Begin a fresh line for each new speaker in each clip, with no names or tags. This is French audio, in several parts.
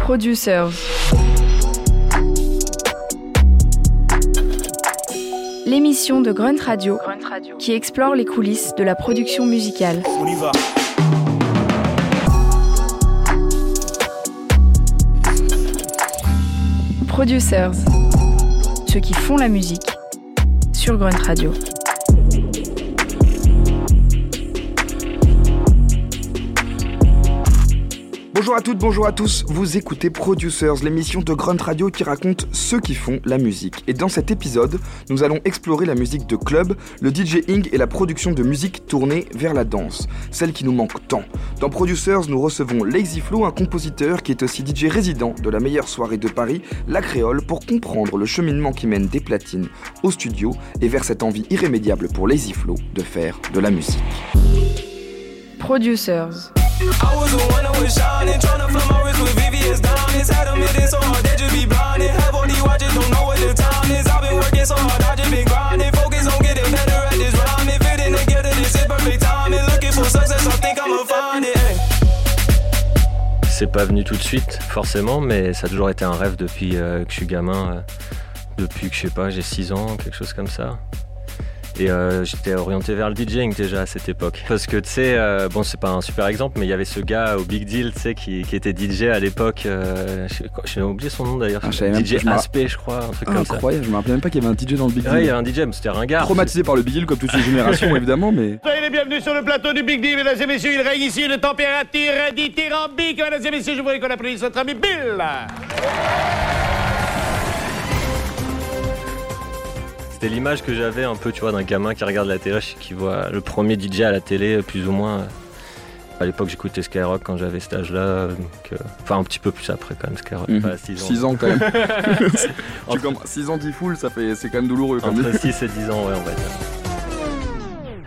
Producers. L'émission de Grunt Radio, qui explore les coulisses de la production musicale.
On y va.
Producers. Ceux qui font la musique sur Grunt Radio.
Bonjour à toutes, bonjour à tous, vous écoutez Producers, l'émission de Grunt Radio qui raconte ceux qui font la musique. Et dans cet épisode, nous allons explorer la musique de club, le DJing et la production de musique tournée vers la danse, celle qui nous manque tant. Dans Producers, nous recevons Lazy Flow, un compositeur qui est aussi DJ résident de la meilleure soirée de Paris, La Créole, pour comprendre le cheminement qui mène des platines au studio et vers cette envie irrémédiable pour Lazy Flow de faire de la musique.
Producers.
C'est pas venu tout de suite, forcément, mais ça a toujours été un rêve depuis euh, que je suis gamin. euh, depuis que je sais pas, j'ai 6 ans, quelque chose comme ça. Et euh, j'étais orienté vers le DJing déjà à cette époque. Parce que tu sais, euh, bon, c'est pas un super exemple, mais il y avait ce gars au Big Deal, tu sais, qui, qui était DJ à l'époque. euh, j'ai oublié son nom d'ailleurs.
Ah, je savais même
DJ
je
Aspect, je crois, un truc comme ça.
Incroyable, je me rappelais même pas qu'il y avait un DJ dans le Big
Ouais, il y
Deal.
avait un DJ, mais c'était ringard.
Traumatisé par le Big Deal comme toutes les générations évidemment, mais...
Soyez les bienvenus sur le plateau du Big Deal, mesdames et messieurs. Il règne ici une température dithyrambique. Mesdames et messieurs, je voudrais qu'on applaudisse notre ami Bill.
C'était l'image que j'avais un peu, tu vois, d'un gamin qui regarde la télé, qui voit le premier DJ à la télé, plus ou moins. À l'époque, j'écoutais Skyrock quand j'avais cet âge-là. euh, Enfin, un petit peu plus après, quand même, Skyrock.
Mhm.
Pas 6 ans.
6 ans quand même. tu
Entre-
commences 6 ans 10 full, ça fait c'est quand même douloureux quand.
Entre 6 et 10 ans, ouais, on va dire.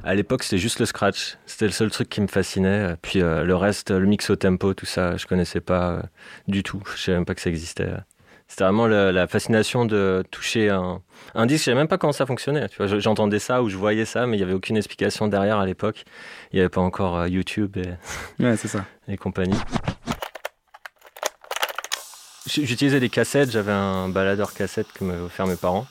À l'époque, c'était juste le scratch. C'était le seul truc qui me fascinait. Puis euh, le reste, le mix au tempo, tout ça, je connaissais pas euh, du tout. Je savais même pas que ça existait. C'était vraiment la fascination de toucher un, un disque. Je savais même pas comment ça fonctionnait. Tu vois, je- j'entendais ça ou je voyais ça, mais il y avait aucune explication derrière à l'époque. Il n'y avait pas encore euh, YouTube et,
Ouais, c'est ça.
et compagnie. J'utilisais des cassettes, j'avais un baladeur cassette que m'avaient offert mes parents,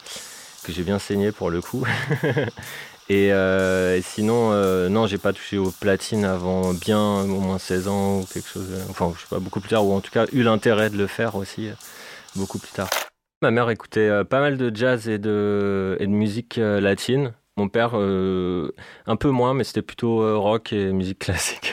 que j'ai bien saigné pour le coup. et, euh, et sinon, euh, non, j'ai pas touché aux platines avant bien au moins 16 ans ou quelque chose, euh, enfin je sais pas, beaucoup plus tard, ou en tout cas eu l'intérêt de le faire aussi, beaucoup plus tard. Ma mère écoutait euh, pas mal de jazz et de, et de musique euh, latine. Mon père, euh, un peu moins, mais c'était plutôt rock et musique classique.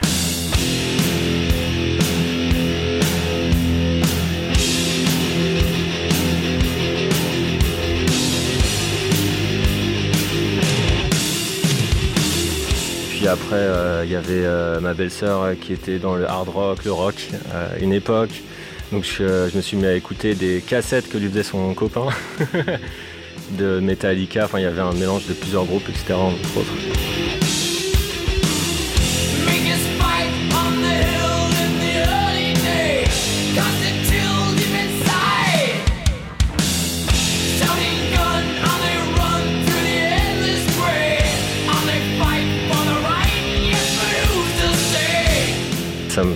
Puis après, il y avait ma belle-sœur qui était dans le hard rock, le rock, euh, une époque. Donc je, je me suis mis à écouter des cassettes que lui faisait son copain de Metallica. Enfin, il y avait un mélange de plusieurs groupes, etc. Entre autres.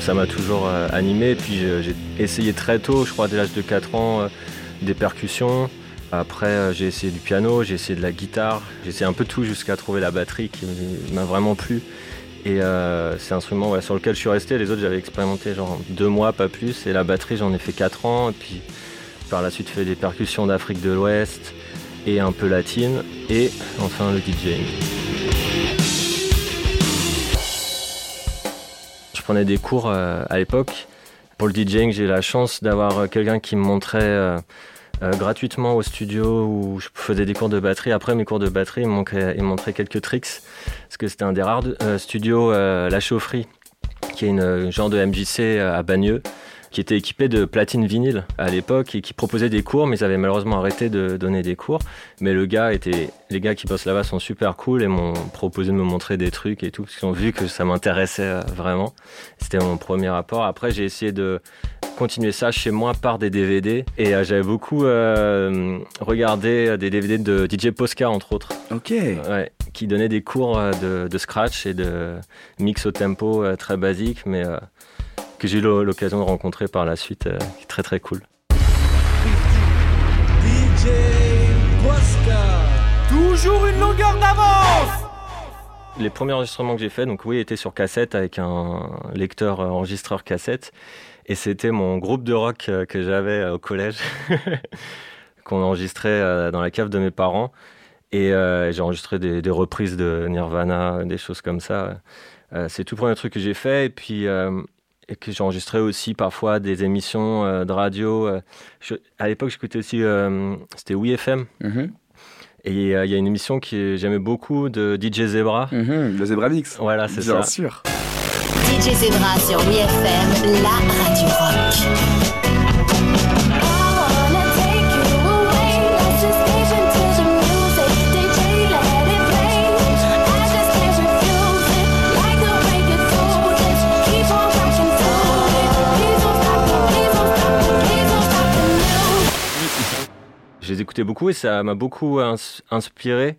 Ça m'a toujours euh, animé. Puis euh, j'ai essayé très tôt, je crois dès l'âge de 4 ans, euh, des percussions. Après, euh, j'ai essayé du piano, j'ai essayé de la guitare, j'ai essayé un peu tout jusqu'à trouver la batterie qui m'a vraiment plu. Et euh, c'est un instrument sur lequel je suis resté. Les autres, j'avais expérimenté genre deux mois, pas plus. Et la batterie, j'en ai fait 4 ans. Et puis par la suite, fait des percussions d'Afrique de l'Ouest et un peu latine. Et enfin, le DJing. Je prenais des cours à l'époque. Pour le DJing, j'ai la chance d'avoir euh, quelqu'un qui me montrait euh, euh, gratuitement au studio où je faisais des cours de batterie. Après mes cours de batterie, il me, montrait quelques tricks. Parce que c'était un des rares studios, La Chaufferie, qui est une genre de MJC à Bagneux, qui était équipé de platine vinyle à l'époque et qui proposait des cours, mais ils avaient malheureusement arrêté de donner des cours. Mais le gars était, les gars qui bossent là-bas sont super cool et m'ont proposé de me montrer des trucs et tout, parce qu'ils ont vu que ça m'intéressait euh, vraiment. C'était mon premier rapport. Après, j'ai essayé de continuer ça chez moi par des DVD et euh, j'avais beaucoup euh, regardé des DVD de DJ Posca entre autres.
Ok.
Ouais, qui donnait des cours de, de scratch et de mix au tempo très basique, mais euh, que j'ai eu l'o- l'occasion de rencontrer par la suite, euh, qui est très très cool.
Toujours une longueur d'avance
Les premiers enregistrements que j'ai faits, donc oui, étaient sur cassette avec un lecteur euh, enregistreur cassette. Et c'était mon groupe de rock euh, que j'avais au collège, qu'on enregistrait dans la cave de mes parents. Et euh, j'ai enregistré des, des reprises de Nirvana, des choses comme ça. Euh, c'est tout le premier truc que j'ai fait. Et puis, euh, et que j'ai enregistré aussi parfois des émissions euh, de radio. euh. Je- à l'époque, j'écoutais aussi, euh, c'était Oui FM.
Mhm.
Et euh, il y a une émission que j'aimais beaucoup de DJ Zebra.
Mhm, Le Zebra Mix.
Voilà, c'est
Bien
ça.
sûr.
DJ Zebra sur WFM, la radio rock.
Les écoutais beaucoup et ça m'a beaucoup ins- inspiré.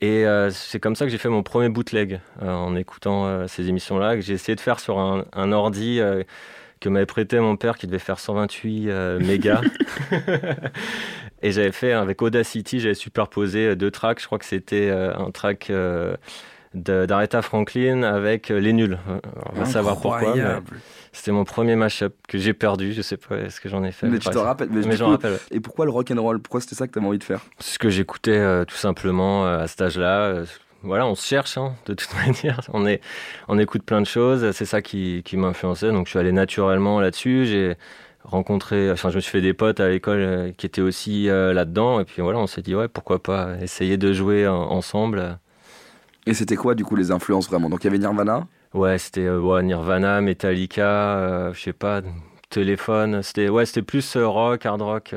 Et euh, c'est comme ça que j'ai fait mon premier bootleg euh, en écoutant euh, ces émissions-là, que j'ai essayé de faire sur un, un ordi que m'avait prêté mon père qui devait faire 128 euh, mégas. et j'avais fait avec Audacity, j'avais superposé deux tracks. Je crois que c'était un track d'Aretha Franklin avec euh, Les Nuls. Euh, On va savoir pourquoi. C'était mon premier mashup que j'ai perdu. Je sais pas ce que j'en ai fait?
Mais tu te rappelles Mais,
Mais j'en rappelle. ouais.
Et pourquoi le rock and roll? Pourquoi c'était ça que t'avais envie de faire?
Ce que j'écoutais euh, tout simplement euh, à cet âge-là. euh, voilà, on se cherche hein, de toute manière. On, est, on écoute plein de choses. C'est ça qui, qui m'a influencé. Donc je suis allé naturellement là-dessus. J'ai rencontré, enfin je me suis fait des potes à l'école qui étaient aussi là-dedans. Et puis voilà, on s'est dit ouais, pourquoi pas essayer de jouer en- ensemble.
Et c'était quoi du coup les influences vraiment? Donc il y avait Nirvana?
Ouais, c'était euh, ouais, Nirvana, Metallica, euh, je sais pas, téléphone. C'était ouais, c'était plus euh, rock, hard rock.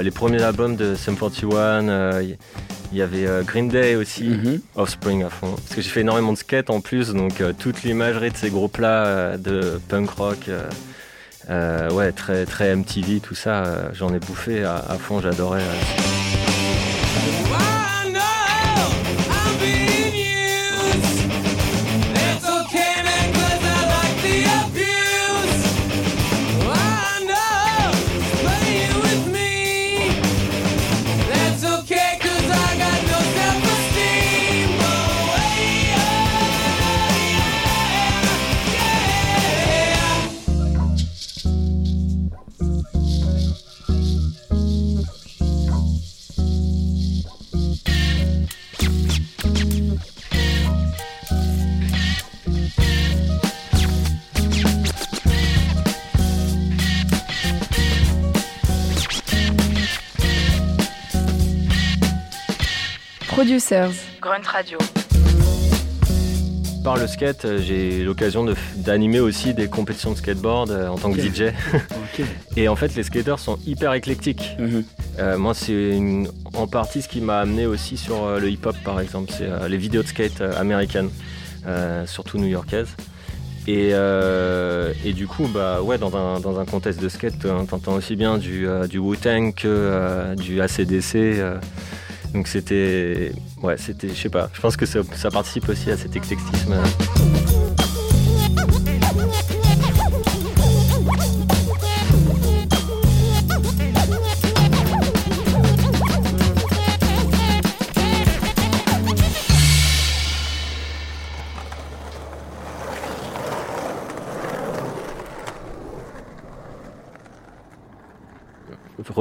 les premiers albums de Sum 41, euh, il y avait euh, Green Day aussi.
Mhm.
Offspring à fond. Parce que j'ai fait énormément de skate en plus, donc euh, toute l'imagerie de ces groupes-là euh, de punk rock, ouais, très, très MTV, tout ça, j'en ai bouffé à, à fond, j'adorais.
Producers, Grunt Radio.
Par le skate, euh, j'ai eu l'occasion de d'animer aussi des compétitions de skateboard euh, en tant que DJ. Et en fait, les skateurs sont hyper éclectiques.
Mhm.
Euh, moi, c'est en partie ce qui m'a amené aussi sur euh, le hip-hop, par exemple. C'est euh, les vidéos de skate américaines, euh, surtout new-yorkaises. Et, euh, et du coup, bah, ouais, dans, un, dans un contexte de skate, t'entends aussi bien du, euh, du Wu-Tang que euh, du ACDC. Donc c'était... Ouais, c'était... Je sais pas. Je pense que ça, ça participe aussi à cet éclectisme.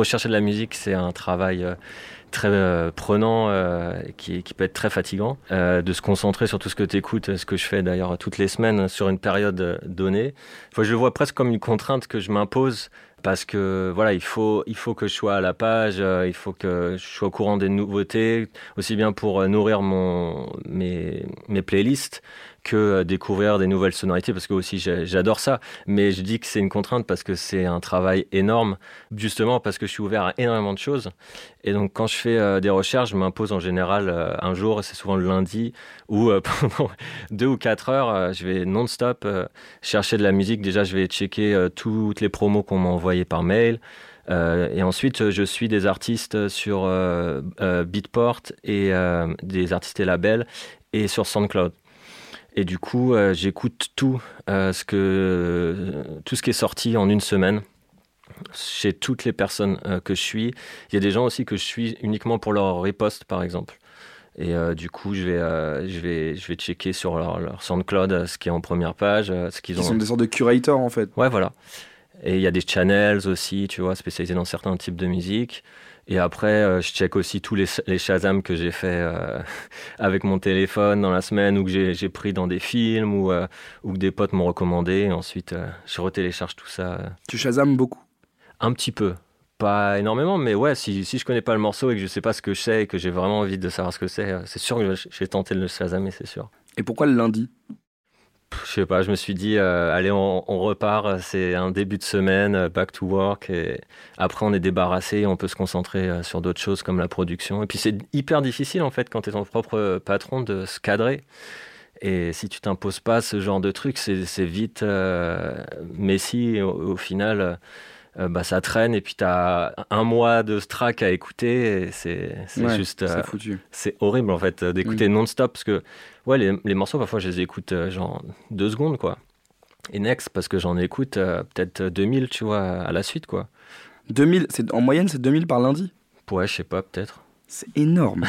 rechercher de la musique, c'est un travail euh, très euh, prenant, euh, qui, qui peut être très fatigant. Euh, de se concentrer sur tout ce que tu écoutes, ce que je fais d'ailleurs toutes les semaines sur une période euh, donnée. Enfin, je le vois presque comme une contrainte que je m'impose parce que voilà, il faut, il faut que je sois à la page, euh, il faut que je sois au courant des nouveautés, aussi bien pour euh, nourrir mon, mes, mes playlists que euh, découvrir des nouvelles sonorités parce que aussi j'adore ça. Mais je dis que c'est une contrainte parce que c'est un travail énorme, justement parce que je suis ouvert à énormément de choses. Et donc quand je fais euh, des recherches, je m'impose en général euh, un jour, c'est souvent le lundi, où pendant deux ou quatre heures, je vais non-stop chercher de la musique. Déjà, je vais checker toutes les promos qu'on m'a envoyées par mail. Et ensuite, je suis des artistes sur Beatport et des artistes et labels et sur SoundCloud. Et du coup, euh, j'écoute tout, euh, ce que, tout ce qui est sorti en une semaine chez toutes les personnes euh, que je suis. Il y a des gens aussi que je suis uniquement pour leur repost, par exemple. Et euh, du coup, je vais, euh, je, vais, je vais checker sur leur, leur SoundCloud euh, ce qui est en première page, euh, ce qu'ils
Qui
ont.
sont des sortes de curators en fait.
Ouais, voilà. Et il y a des channels aussi, tu vois, spécialisés dans certains types de musique. Et après, euh, je check aussi tous les, les Shazam que j'ai fait euh, avec mon téléphone dans la semaine ou que j'ai j'ai pris dans des films ou, euh, ou que des potes m'ont recommandé. Et ensuite, euh, je retélécharge tout ça
Tu Shazam beaucoup?
un petit peu. Pas énormément, mais ouais, si, si je connais pas le morceau et que je sais pas ce que je sais et que j'ai vraiment envie de savoir ce que c'est, c'est sûr que vais tenter de le Shazamer, c'est sûr.
Et pourquoi le lundi?
Je sais pas, je me suis dit, euh, allez, on, on repart, c'est un début de semaine, euh, back to work, et après on est débarrassé, on peut se concentrer euh, sur d'autres choses comme la production. Et puis c'est hyper difficile en fait quand tu es ton propre patron de se cadrer. Et si tu t'imposes pas ce genre de truc, c'est vite euh, Messi, au, final, euh, bah, ça traîne, et puis tu as un mois de strack à écouter, c'est
Ouais,
juste... euh,
C'est
c'est horrible en fait euh, d'écouter non-stop parce que ouais les, les morceaux parfois je les écoute euh, genre deux secondes quoi. Et next parce que j'en écoute euh, peut-être 2000 tu vois à la suite quoi.
2000, c'est en moyenne c'est 2000 par lundi?
ouais je sais pas peut-être
C'est énorme.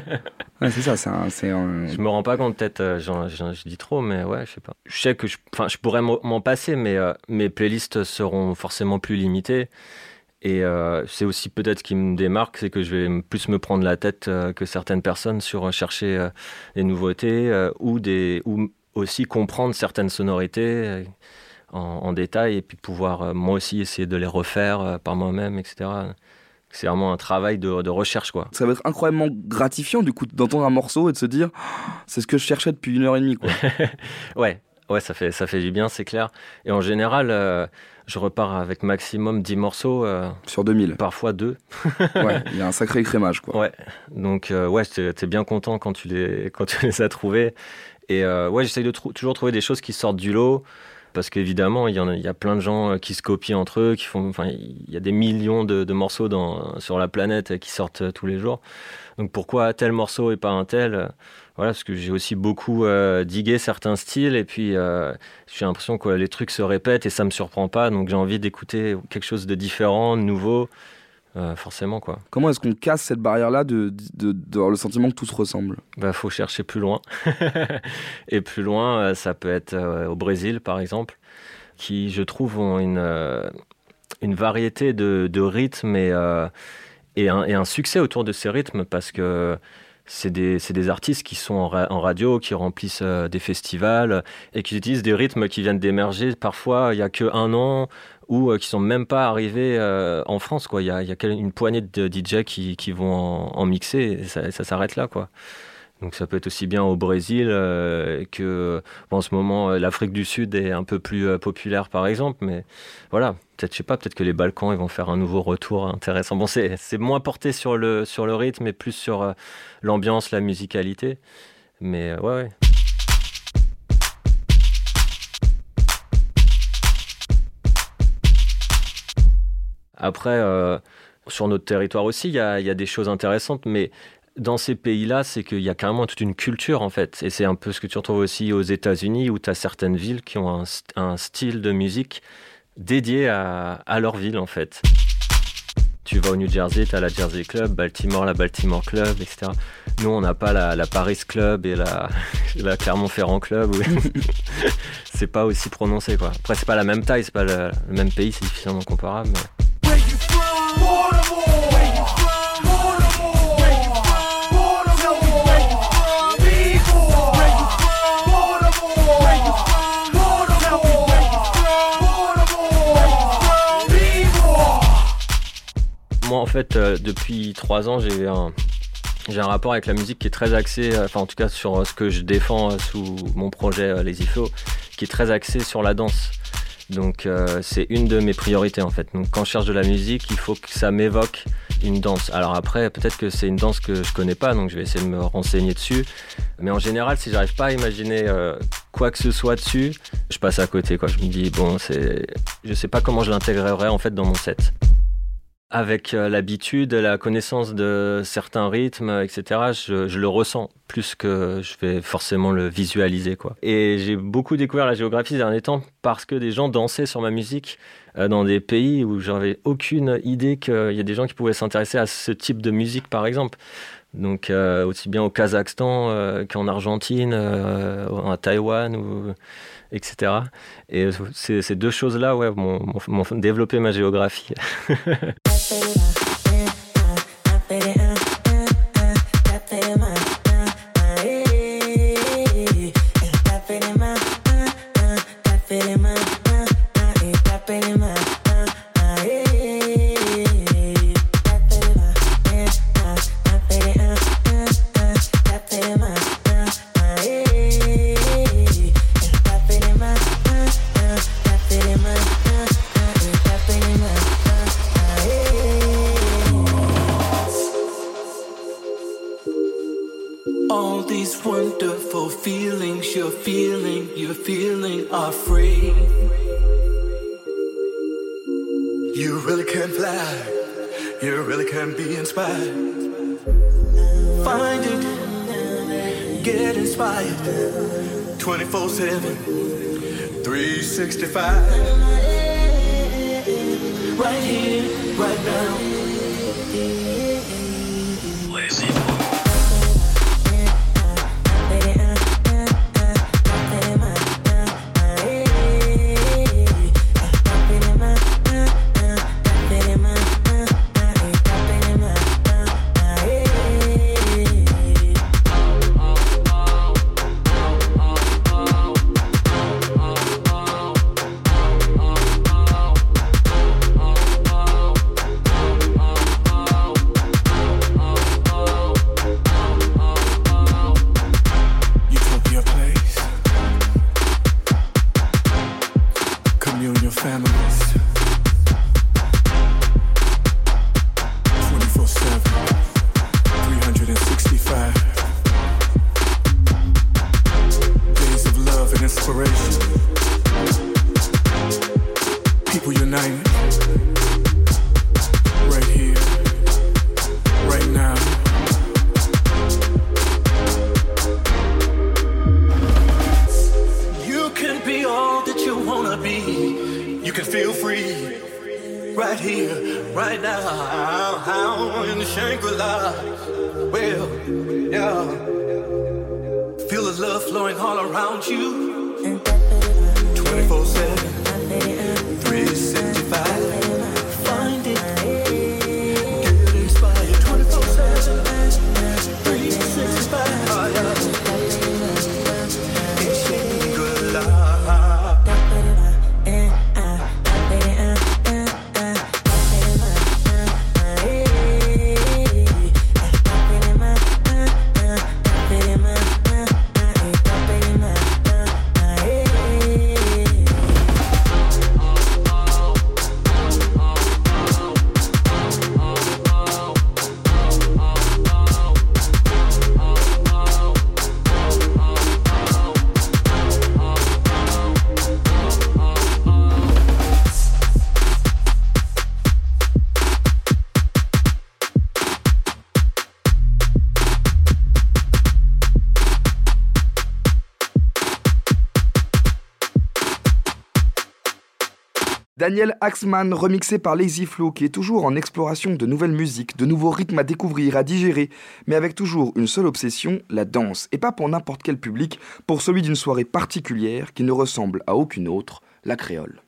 ouais, c'est ça, c'est un,
je me rends pas compte peut-être euh, je dis trop mais ouais je sais pas je sais que je, je pourrais m'en passer mais euh, mes playlists seront forcément plus limitées et euh, c'est aussi peut-être ce qui me démarque, c'est que je vais plus me prendre la tête que certaines personnes sur chercher des nouveautés ou, des, ou aussi comprendre certaines sonorités en, en détail et puis pouvoir moi aussi essayer de les refaire par moi-même, etc. C'est vraiment un travail de, de recherche, quoi.
ça va être incroyablement gratifiant du coup d'entendre un morceau et de se dire Oh, c'est ce que je cherchais depuis une heure et demie quoi.
Ouais, ouais, ça fait, ça fait du bien, c'est clair. Et en général, euh, je repars avec maximum 10 morceaux, euh,
Sur 2000.
parfois deux.
Ouais, il y a un sacré écrémage quoi.
Ouais, donc euh, ouais, t'es bien content quand tu les, quand tu les as trouvés. Et euh, ouais, j'essaye de trou- toujours trouver des choses qui sortent du lot. Parce qu'évidemment, il y, a, plein de gens euh, qui se copient entre eux, qui font, enfin, il y a des millions de, morceaux sur la planète euh, qui sortent euh, tous les jours. Donc pourquoi tel morceau et pas un tel Voilà, parce que j'ai aussi beaucoup digué certains styles et puis j'ai l'impression que les trucs se répètent et ça me surprend pas. Donc j'ai envie d'écouter quelque chose de différent, de nouveau, euh, forcément quoi.
Comment est-ce qu'on casse cette barrière là de, de, d'avoir le sentiment que tout se ressemble?
Bah, faut chercher plus loin. et plus loin, euh, ça peut être euh, au Brésil, par exemple, qui, je trouve, ont une, une variété de, de rythmes et, euh, et, un, et un succès autour de ces rythmes parce que c'est des, c'est des artistes qui sont en, ra- en radio, qui remplissent des festivals et qui utilisent des rythmes qui viennent d'émerger parfois il y a que un an ou euh, qui sont même pas arrivés euh, en France. Quoi. Il y a, il y une poignée de DJ qui, vont en, mixer et ça, s'arrête là. Quoi. Donc ça peut être aussi bien au Brésil euh, que en ce moment l'Afrique du Sud est un peu plus populaire par exemple, mais voilà, peut-être je sais pas, peut-être que les Balkans ils vont faire un nouveau retour intéressant. Bon c'est moins porté sur le rythme et plus sur l'ambiance, la musicalité, mais ouais ouais. Après, euh, sur notre territoire aussi, il y a, des choses intéressantes, mais dans ces pays-là, c'est qu'il y a carrément toute une culture, en fait. Et c'est un peu ce que tu retrouves aussi aux États-Unis, où tu as certaines villes qui ont un, st- un style de musique dédié à, leur ville, en fait. Tu vas au New Jersey, tu as la Jersey Club, Baltimore, la Baltimore Club, etc. Nous, on n'a pas la, Paris Club et la, Clermont-Ferrand Club. c'est pas aussi prononcé, quoi. Après, c'est pas la même taille, c'est pas le, même pays, c'est difficilement comparable. Moi, en fait, euh, depuis trois ans, j'ai un, j'ai un rapport avec la musique qui est très axé, euh, enfin en tout cas sur ce que je défends sous mon projet Lazy Flow, qui est très axé sur la danse. Donc c'est une de mes priorités en fait. Donc quand je cherche de la musique, il faut que ça m'évoque une danse. Alors après, peut-être que c'est une danse que je connais pas, donc je vais essayer de me renseigner dessus. Mais en général, si j'arrive pas à imaginer quoi que ce soit dessus, je passe à côté. Quoi. Je me dis bon, c'est, je sais pas comment je l'intégrerai en fait dans mon set avec euh, l'habitude, la connaissance de certains rythmes, etc., je, le ressens plus que je vais forcément le visualiser. Et j'ai beaucoup découvert la géographie ces derniers temps parce que des gens dansaient sur ma musique euh, dans des pays où j'avais aucune idée qu'il y a des gens qui pouvaient s'intéresser à ce type de musique, par exemple. Donc euh, aussi bien au Kazakhstan qu'en Argentine, à Taïwan ou etc. Et ces, deux choses-là ouais, m'ont développé ma géographie. 24 7, 365. Right here, right now.
Daniel Axman, remixé par Lazy Flow, qui est toujours en exploration de nouvelles musiques, de nouveaux rythmes à découvrir, à digérer, mais avec toujours une seule obsession, la danse. Et pas pour n'importe quel public, pour celui d'une soirée particulière qui ne ressemble à aucune autre, la créole.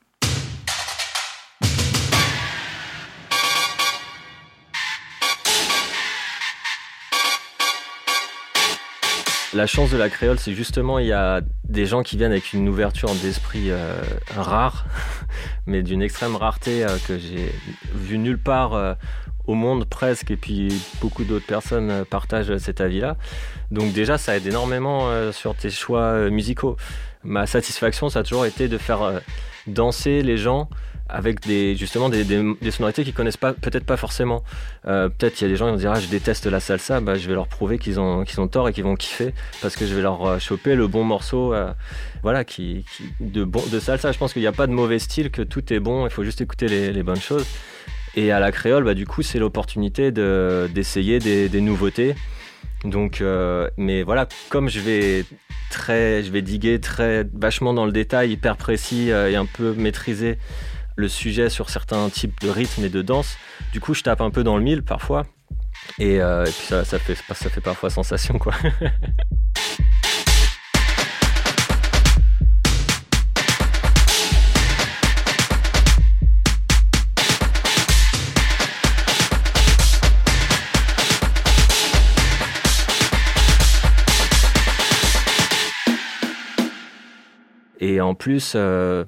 La chance de la créole, c'est justement, il y a des gens qui viennent avec une ouverture d'esprit euh, rare, mais d'une extrême rareté euh, que j'ai vu nulle part euh, au monde presque, et puis beaucoup d'autres personnes partagent cet avis-là. Donc déjà, ça aide énormément sur tes choix musicaux. Ma satisfaction, ça a toujours été de faire danser les gens avec des justement des, des, des sonorités qu'ils connaissent pas peut-être pas forcément. Euh, peut-être il y a des gens qui vont dire ah je déteste la salsa. Bah je vais leur prouver qu'ils ont qu'ils ont tort et qu'ils vont kiffer parce que je vais leur euh, choper le bon morceau euh, voilà qui, qui, de bon de salsa. Je pense qu'il n'y a pas de mauvais style que tout est bon. Il faut juste écouter les, les bonnes choses. Et à la créole bah du coup c'est l'opportunité de d'essayer des, des nouveautés donc, euh, mais voilà, comme je vais très, je vais diguer très vachement dans le détail, hyper précis euh, et un peu maîtriser le sujet sur certains types de rythmes et de danse. Du coup, je tape un peu dans le mille parfois, et, euh, puis fait, ça fait parfois sensation, quoi. Et en plus, euh,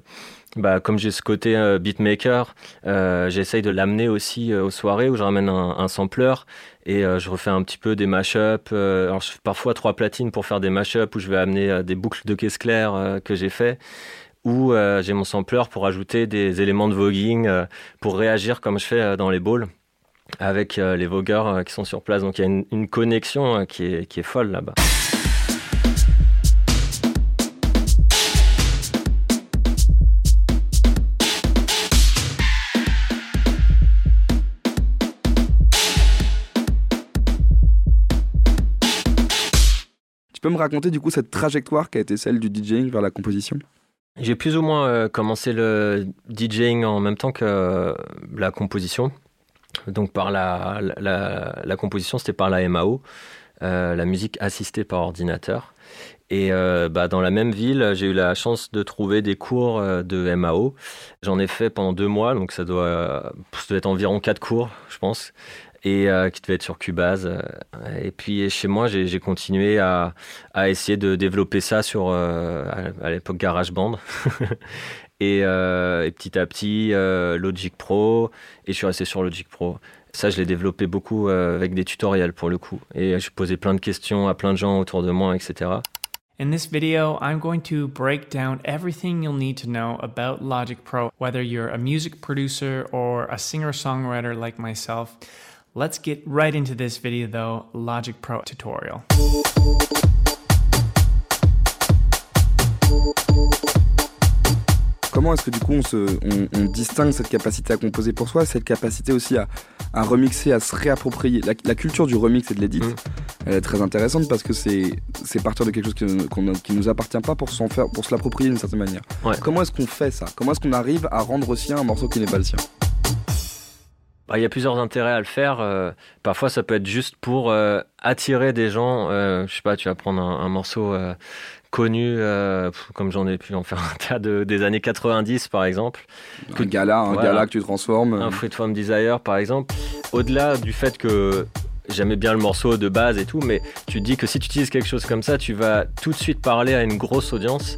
bah, comme j'ai ce côté euh, beatmaker, euh, j'essaye de l'amener aussi aux soirées où je ramène un, un sampler et je refais un petit peu des mashups. Alors parfois trois platines pour faire des mashups où je vais amener des boucles de caisse claire que j'ai fait euh, j'ai mon sampler pour ajouter des éléments de voguing pour réagir comme je fais dans les balls avec les vogueurs qui sont sur place. Donc il y a une, connexion est, qui est folle là-bas.
Peux me raconter du coup cette trajectoire qui a été celle du DJing vers la composition?
J'ai plus ou moins euh, commencé le DJing en même temps que euh, la composition. Donc par la, la, la, composition, c'était par la MAO, euh, la musique assistée par ordinateur. Et bah, dans la même ville, j'ai eu la chance de trouver des cours de MAO. J'en ai fait pendant deux mois, donc ça doit, ça doit être environ quatre cours, je pense, et euh, qui devait être sur Cubase. Et puis chez moi, j'ai continué à, à, essayer de développer ça sur, euh, à, l'époque, GarageBand. et, euh, et, petit à petit, euh, Logic Pro, et je suis resté sur Logic Pro. Ça, je l'ai développé beaucoup euh, avec des tutoriels pour le coup. Et je posais plein de questions à plein de gens autour de moi, etc.
In this video, I'm going to break down everything you'll need to know about Logic Pro, whether you're a music producer or a singer-songwriter like myself. Let's get right into this video though, Logic Pro tutorial.
Comment est-ce que du coup on, se, on, on, distingue cette capacité à composer pour soi, cette capacité aussi à, à remixer, à se réapproprier? La, la, culture du remix et de l'édit, mmh. elle est très intéressante parce que c'est partir de quelque chose qui, qu qui nous appartient pas pour, faire, pour se l'approprier d'une certaine manière.
Ouais.
Comment est-ce qu'on fait ça? Comment est-ce qu'on arrive à rendre sien un morceau qui n'est pas le sien?
Bah, il y a plusieurs intérêts à le faire. Euh, parfois, ça peut être juste pour euh, attirer des gens. Euh, je sais pas, tu vas prendre un, un morceau euh, connu, comme j'en ai pu en faire un tas de, des années 90, par exemple.
Un gala, un voilà, gala que tu transformes.
Un Freeform Desire, par exemple. Au-delà du fait que j'aimais bien le morceau de base et tout, mais tu te dis que si tu utilises quelque chose comme ça, tu vas tout de suite parler à une grosse audience.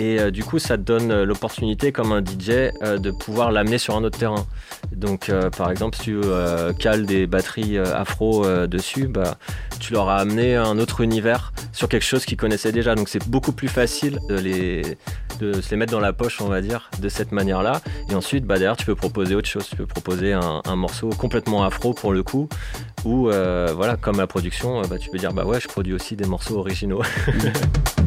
Et euh, du coup, ça te donne euh, l'opportunité, comme un DJ, euh, de pouvoir l'amener sur un autre terrain. Donc, par exemple, si tu cales des batteries afro dessus, bah, tu leur as amené un autre univers sur quelque chose qu'ils connaissaient déjà. Donc, c'est beaucoup plus facile de, se les mettre dans la poche, on va dire, de cette manière-là. Et ensuite, bah, derrière, tu peux proposer autre chose. Tu peux proposer un, un morceau complètement afro pour le coup, ou voilà, comme la production, bah, tu peux dire, bah ouais, je produis aussi des morceaux originaux.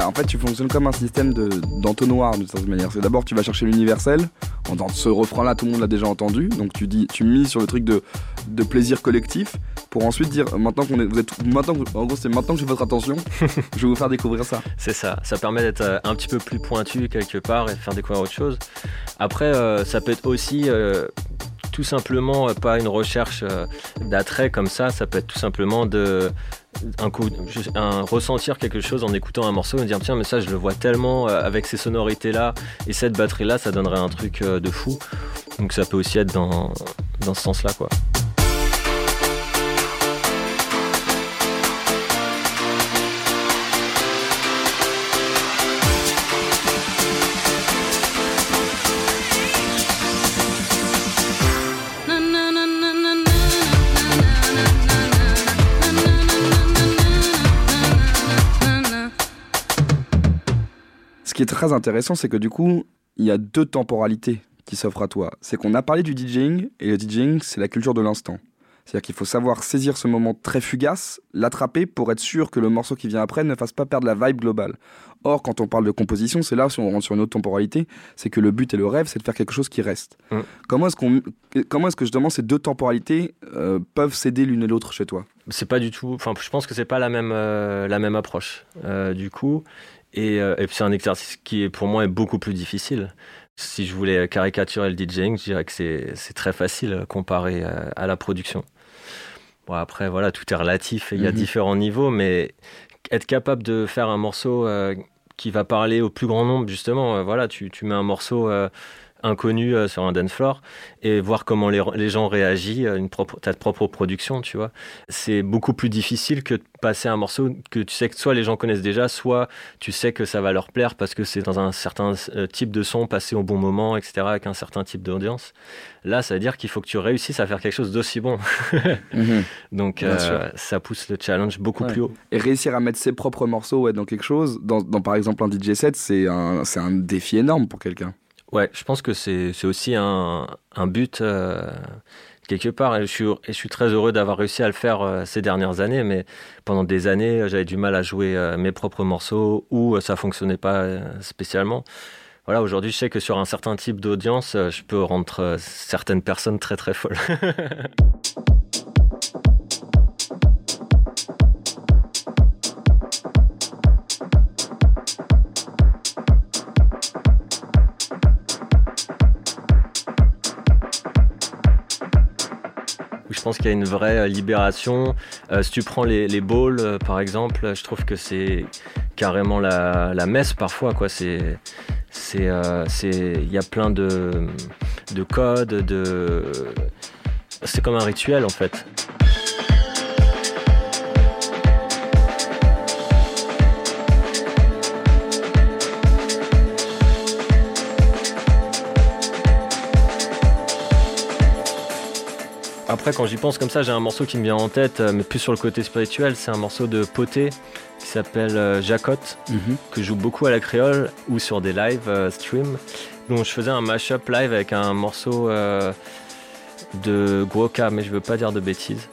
en fait, tu fonctionnes comme un système de- d'entonnoir d'une certaine manière. C'est d'abord tu vas chercher l'universel. En- Dans ce refrain-là, tout le monde l'a déjà entendu. Donc tu dis, tu mises sur le truc de, de plaisir collectif pour ensuite dire maintenant qu'on est, vous êtes, maintenant, que- en gros, c'est maintenant que j'ai votre attention, je vais vous faire découvrir ça.
C'est ça, ça permet d'être euh, un petit peu plus pointu quelque part et de faire découvrir autre chose. Après, euh, ça peut être aussi euh, tout simplement pas une recherche d'attrait comme ça, ça peut être tout simplement de un coup, un, ressentir quelque chose en écoutant un morceau et dire tiens mais ça je le vois tellement euh, avec ces sonorités là et cette batterie là ça donnerait un truc euh, de fou. Donc ça peut aussi être dans, dans ce sens là quoi.
Qui est très intéressant, c'est que du coup, il y a deux temporalités qui s'offrent à toi. C'est qu'on a parlé du DJing, et le DJing, c'est la culture de l'instant. C'est-à-dire qu'il faut savoir saisir ce moment très fugace, l'attraper pour être sûr que le morceau qui vient après ne fasse pas perdre la vibe globale. Or, quand on parle de composition, c'est là, si on rentre sur une autre temporalité, c'est que le but et le rêve, c'est de faire quelque chose qui reste.
Mm.
Comment est-ce qu'on, comment est-ce que justement ces deux temporalités euh, peuvent s'aider l'une et l'autre chez toi?
C'est pas du tout enfin je pense que c'est pas la même euh, la même approche euh, du coup et, euh, et puis c'est un exercice qui pour moi est beaucoup plus difficile si je voulais caricaturer le DJing je dirais que c'est très facile euh, comparé à, à la production bon après voilà tout est relatif et il y a
Mhm.
différents niveaux mais être capable de faire un morceau euh, qui va parler au plus grand nombre justement euh, voilà tu, tu mets un morceau euh, inconnu euh, sur un dance floor et voir comment les, les gens réagissent, euh, une propre, ta propre production, tu vois. C'est beaucoup plus difficile que de passer un morceau que tu sais que soit les gens connaissent déjà, soit tu sais que ça va leur plaire parce que c'est dans un certain euh, type de son, passé au bon moment, etc., avec un certain type d'audience. Là, ça veut dire qu'il faut que tu réussisses à faire quelque chose d'aussi bon. Donc, euh,
sûr.
ça pousse le challenge beaucoup
Ouais.
plus haut.
Et réussir à mettre ses propres morceaux ouais, dans quelque chose, dans, dans par exemple un DJ set, c'est un, c'est un défi énorme pour quelqu'un.
Ouais, je pense que c'est aussi un, un but euh, quelque part. Et je, suis, très heureux d'avoir réussi à le faire euh, ces dernières années, mais pendant des années, j'avais du mal à jouer euh, mes propres morceaux ou ça fonctionnait pas spécialement. Voilà, aujourd'hui, je sais que sur un certain type d'audience, je peux rendre certaines personnes très très folles. je pense qu'il y a une vraie euh, libération. Euh, si tu prends les, les balls, euh, par exemple, je trouve que c'est carrément la, messe parfois. Il y a plein de, de codes, de... c'est comme un rituel en fait. Après, quand j'y pense comme ça, j'ai un morceau qui me vient en tête, euh, mais plus sur le côté spirituel. C'est un morceau de Poté qui s'appelle euh, Jacotte, que je joue beaucoup à la créole ou sur des live euh, stream. Donc, je faisais un mashup live avec un morceau euh, de Guoka, mais je veux pas dire de bêtises.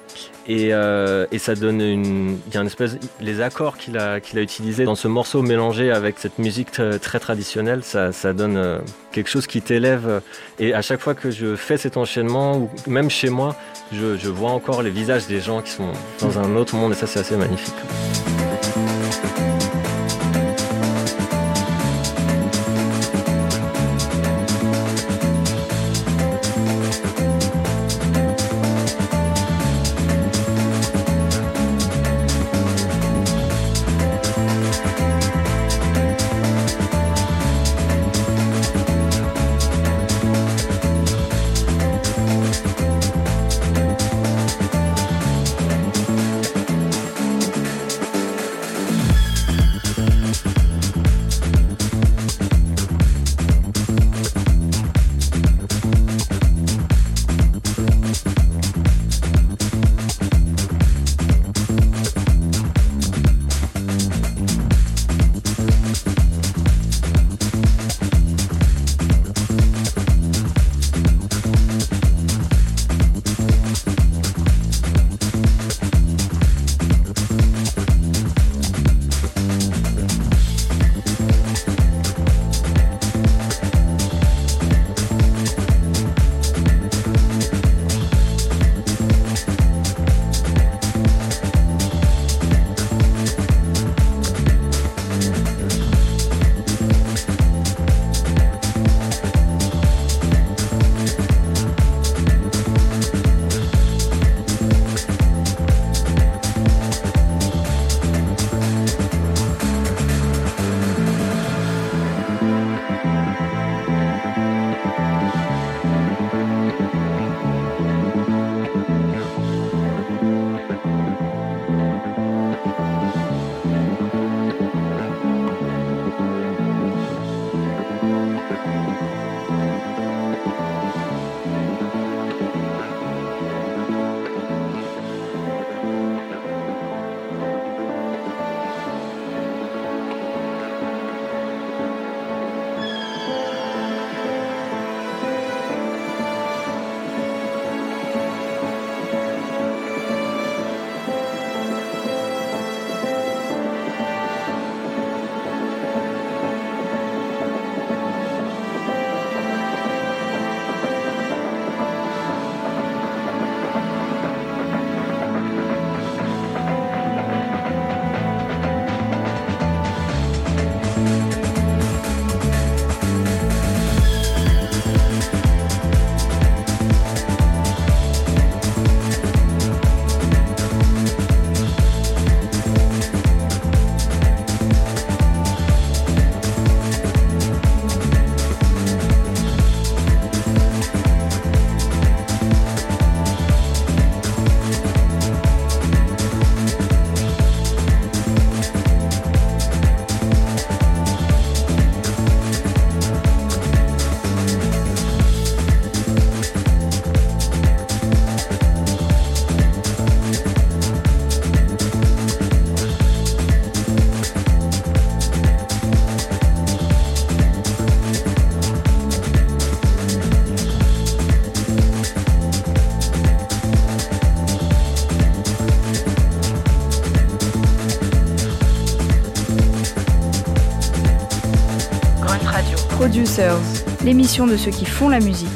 Et, euh, et ça donne une. Y a une espèce. Les accords qu'il a, qu'il a utilisés dans ce morceau mélangé avec cette musique très traditionnelle, ça, ça donne euh, quelque chose qui t'élève. Et à chaque fois que je fais cet enchaînement, ou même chez moi, je vois encore les visages des gens qui sont dans un autre monde, et ça, c'est assez magnifique.
Producers, l'émission de ceux qui font la musique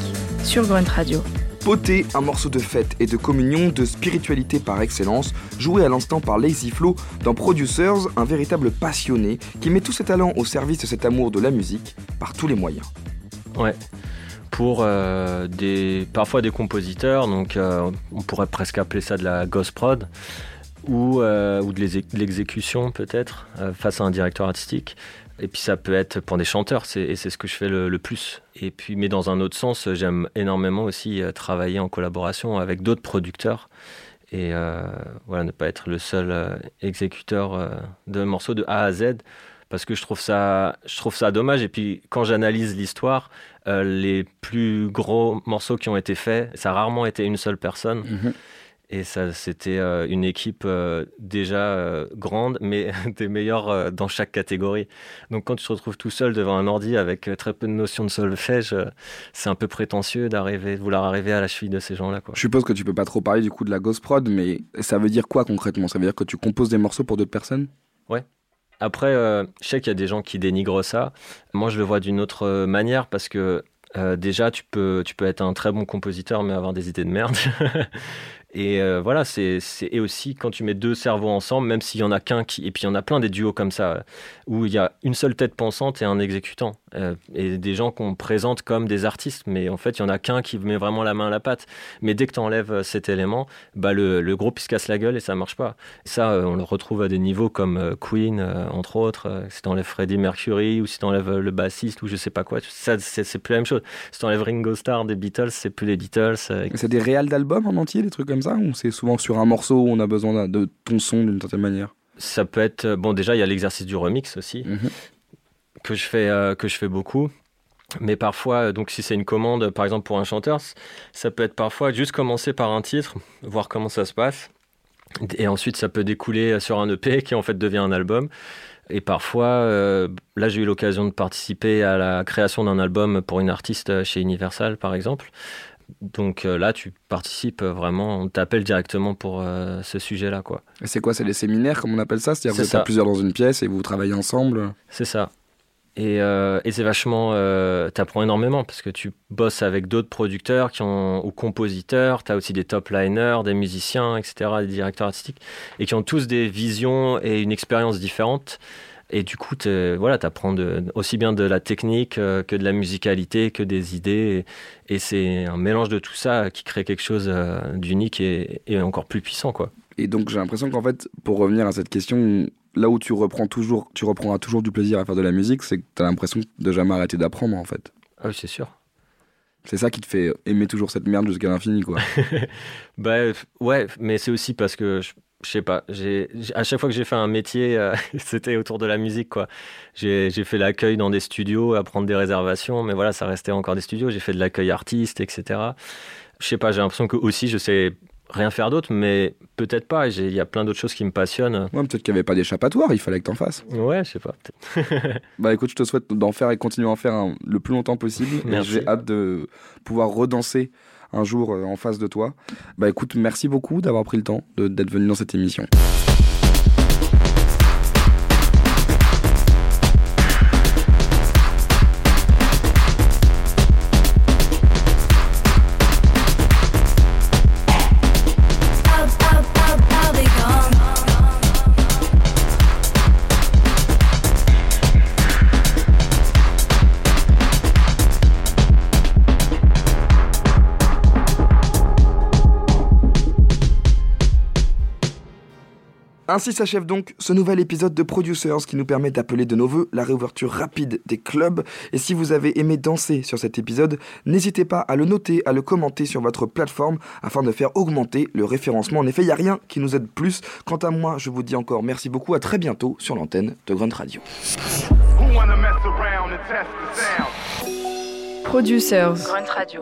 sur Grunt Radio.
Poté, un morceau de fête et de communion, de spiritualité par excellence, joué à l'instant par Lazy Flow dans Producers, un véritable passionné qui met tous ses talents au service de cet amour de la musique par tous les moyens.
Ouais. Pour euh, des, parfois des compositeurs, donc euh, on pourrait presque appeler ça de la ghost prod, ou, euh, ou de l'exé- de l'exécution peut-être, euh, face à un directeur artistique. Et puis ça peut être pour des chanteurs, et c'est ce que je fais le, plus. Et puis, mais dans un autre sens, j'aime énormément aussi euh, travailler en collaboration avec d'autres producteurs. Et euh, voilà, ne pas être le seul euh, exécuteur euh, de morceaux de A à Z, parce que je trouve ça, je trouve ça dommage. Et puis quand j'analyse l'histoire, les plus gros morceaux qui ont été faits, ça a rarement été une seule personne. Et ça, c'était euh, une équipe euh, déjà euh, grande, mais des meilleurs dans chaque catégorie. Donc quand tu te retrouves tout seul devant un ordi avec très peu de notions de solfège, c'est un peu prétentieux d'arriver, de vouloir arriver à la cheville de ces gens-là.
Je suppose que tu peux pas trop parler du coup de la ghost prod, mais ça veut dire quoi concrètement? Ça veut dire que tu composes des morceaux pour d'autres personnes?
Après, euh, je sais qu'il y a des gens qui dénigrent ça. Moi, je le vois d'une autre manière parce que euh, déjà, tu peux, tu peux être un très bon compositeur, mais avoir des idées de merde. Et euh, voilà, c'est et aussi quand tu mets deux cerveaux ensemble, même s'il y en a qu'un qui. Et puis il y en a plein des duos comme ça, euh, où il y a une seule tête pensante et un exécutant. Euh, et des gens qu'on présente comme des artistes, mais en fait, il y en a qu'un qui met vraiment la main à la pâte. Mais dès que tu enlèves cet élément, bah, le, le groupe se casse la gueule et ça marche pas. Ça, euh, on le retrouve à des niveaux comme Queen, entre autres. Si t'enlèves Freddie Mercury ou si t'enlèves le bassiste ou je sais pas quoi, ça, c'est plus la même chose. Si t'enlèves Ringo Starr des Beatles, c'est plus les Beatles.
Et C'est des réals d'albums en entier, des trucs comme ça Ou c'est souvent sur un morceau où on a besoin de ton son d'une certaine manière?
Ça peut être euh, bon. Déjà, il y a l'exercice du remix aussi
Mhm.
que je fais euh, que je fais beaucoup. Mais parfois, euh, donc si c'est une commande, par exemple pour un chanteur, ça peut être parfois juste commencer par un titre, voir comment ça se passe, et ensuite ça peut découler sur un EP qui en fait devient un album. Et parfois, euh, là j'ai eu l'occasion de participer à la création d'un album pour une artiste chez Universal, par exemple. Donc euh, là, tu participes vraiment, on t'appelle directement pour euh, ce sujet-là, quoi.
Et c'est quoi C'est des séminaires, comme on appelle ça? C'est-à-dire vous êtes à plusieurs dans une pièce et vous travaillez ensemble?
C'est ça. Et, euh, et c'est vachement. T'apprends énormément parce que tu bosses avec d'autres producteurs qui ont, ou compositeurs. T'as aussi des top liners, des musiciens, etc., des directeurs artistiques, et qui ont tous des visions et une expérience différente. Et du coup, voilà, t'apprends de, aussi bien de la technique euh, que de la musicalité, que des idées. Et, et c'est un mélange de tout ça qui crée quelque chose euh, d'unique et, et encore plus puissant, quoi.
Et donc j'ai l'impression qu'en fait, pour revenir à cette question, là où tu reprends toujours, tu reprendras toujours du plaisir à faire de la musique, c'est que tu as l'impression de jamais arrêter d'apprendre en fait.
Ah oui, c'est sûr.
C'est ça qui te fait aimer toujours cette merde jusqu'à l'infini quoi.
Bah ouais, mais c'est aussi parce que je, je sais pas, j'ai à chaque fois que j'ai fait un métier, euh, c'était autour de la musique quoi. J'ai j'ai fait l'accueil dans des studios, à prendre des réservations, mais voilà, ça restait encore des studios. J'ai fait de l'accueil artiste, etc. Je sais pas, j'ai l'impression que aussi je sais rien faire d'autre, mais peut-être pas. Il y a plein d'autres choses qui me passionnent.
Ouais, peut-être qu'il n'y avait pas d'échappatoire, il fallait que t'en fasses.
Ouais, je sais pas.
Bah écoute, je te souhaite d'en faire et continuer à en faire le plus longtemps possible. Et. J'ai hâte de pouvoir redanser un jour euh, en face de toi. Bah écoute, merci beaucoup d'avoir pris le temps d'être venu dans cette émission. Ainsi s'achève donc ce nouvel épisode de Producers qui nous permet d'appeler de nos voeux la réouverture rapide des clubs. Et si vous avez aimé danser sur cet épisode, n'hésitez pas à le noter, à le commenter sur votre plateforme afin de faire augmenter le référencement. En effet, il n'y a rien qui nous aide plus. Quant à moi, je vous dis encore merci beaucoup. À très bientôt sur l'antenne de Grunt Radio.
Producers. Grunt Radio.